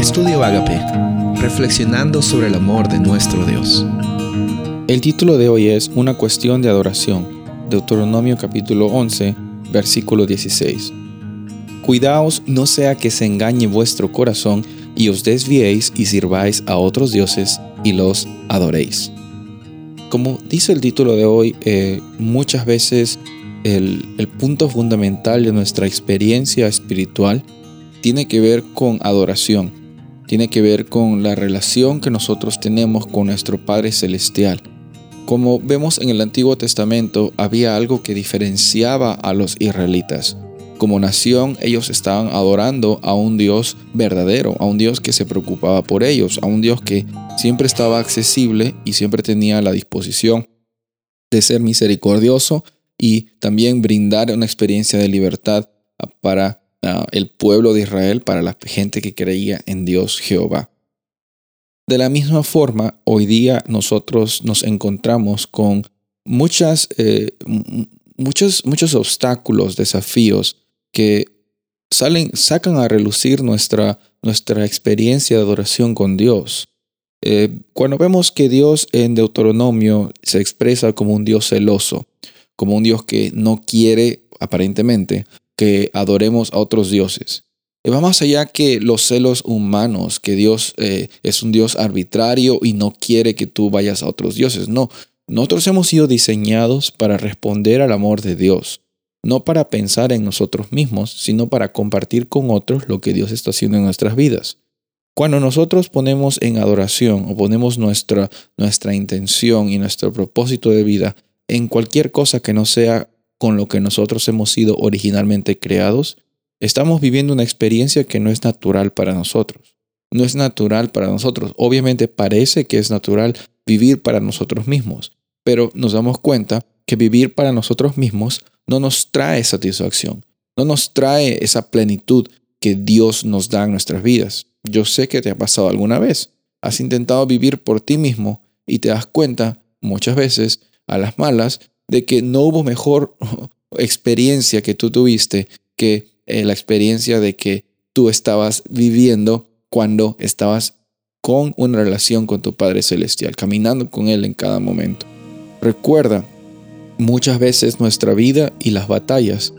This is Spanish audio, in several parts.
Estudio Agape, reflexionando sobre el amor de nuestro Dios. El título de hoy es Una cuestión de adoración, Deuteronomio capítulo 11, versículo 16. Cuidaos no sea que se engañe vuestro corazón y os desviéis y sirváis a otros dioses y los adoréis. Como dice el título de hoy, eh, muchas veces el, el punto fundamental de nuestra experiencia espiritual tiene que ver con adoración, tiene que ver con la relación que nosotros tenemos con nuestro Padre Celestial. Como vemos en el Antiguo Testamento, había algo que diferenciaba a los israelitas. Como nación, ellos estaban adorando a un Dios verdadero, a un Dios que se preocupaba por ellos, a un Dios que siempre estaba accesible y siempre tenía la disposición de ser misericordioso y también brindar una experiencia de libertad para el pueblo de Israel, para la gente que creía en Dios Jehová. De la misma forma, hoy día nosotros nos encontramos con muchas, eh, muchos, muchos obstáculos, desafíos que salen, sacan a relucir nuestra, nuestra experiencia de adoración con Dios. Eh, cuando vemos que Dios en Deuteronomio se expresa como un Dios celoso, como un Dios que no quiere, aparentemente, que adoremos a otros dioses. Y va más allá que los celos humanos, que Dios eh, es un Dios arbitrario y no quiere que tú vayas a otros dioses. No, nosotros hemos sido diseñados para responder al amor de Dios, no para pensar en nosotros mismos, sino para compartir con otros lo que Dios está haciendo en nuestras vidas. Cuando nosotros ponemos en adoración o ponemos nuestra, nuestra intención y nuestro propósito de vida en cualquier cosa que no sea con lo que nosotros hemos sido originalmente creados, estamos viviendo una experiencia que no es natural para nosotros. No es natural para nosotros. Obviamente parece que es natural vivir para nosotros mismos, pero nos damos cuenta que vivir para nosotros mismos no nos trae satisfacción, no nos trae esa plenitud que Dios nos da en nuestras vidas. Yo sé que te ha pasado alguna vez. Has intentado vivir por ti mismo y te das cuenta muchas veces a las malas de que no hubo mejor experiencia que tú tuviste que eh, la experiencia de que tú estabas viviendo cuando estabas con una relación con tu Padre Celestial, caminando con Él en cada momento. Recuerda, muchas veces nuestra vida y las batallas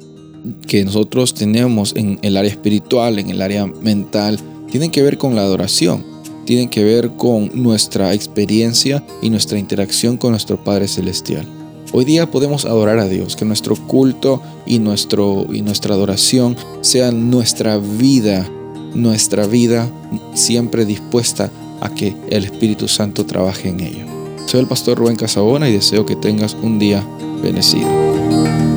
que nosotros tenemos en el área espiritual, en el área mental, tienen que ver con la adoración, tienen que ver con nuestra experiencia y nuestra interacción con nuestro Padre Celestial. Hoy día podemos adorar a Dios, que nuestro culto y, nuestro, y nuestra adoración sea nuestra vida, nuestra vida siempre dispuesta a que el Espíritu Santo trabaje en ello. Soy el pastor Rubén Casabona y deseo que tengas un día bendecido.